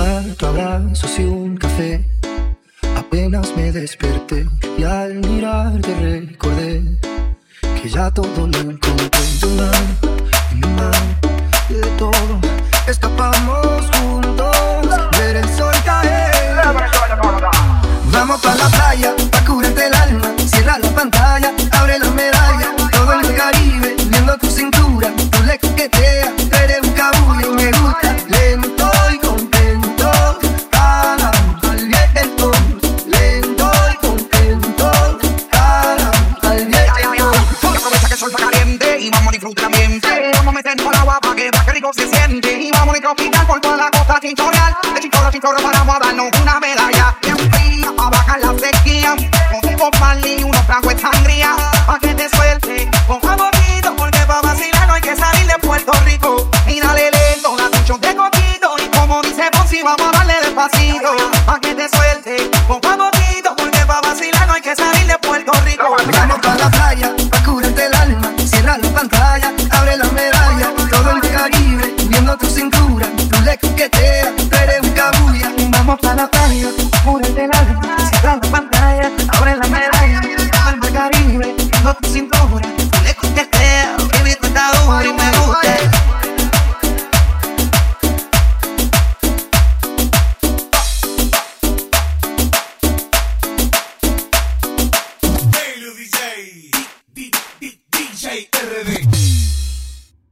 abrazos y un café. Apenas me desperté y al mirarte recordé que ya todo lo encontré. Vamos a meter por agua para que va que rico se siente. Y vamos a tropical por toda la costa chinchorreal. De chinchorro a chinchorro paramos a darnos una medalla. Bien fría para bajar la sequía. Consejo pali, unos tragos de sangría. Pa' que te suelte con favorito. Porque para vacilar no hay que salir de Puerto Rico. Y dale lento, la de coquito. Y como dice Ponzi, vamos a darle despacito. abre la medalla, todo el Caribe, viendo tu cintura, tú le coqueteas, tú eres un cabulla, vamos para la playa, apúrate la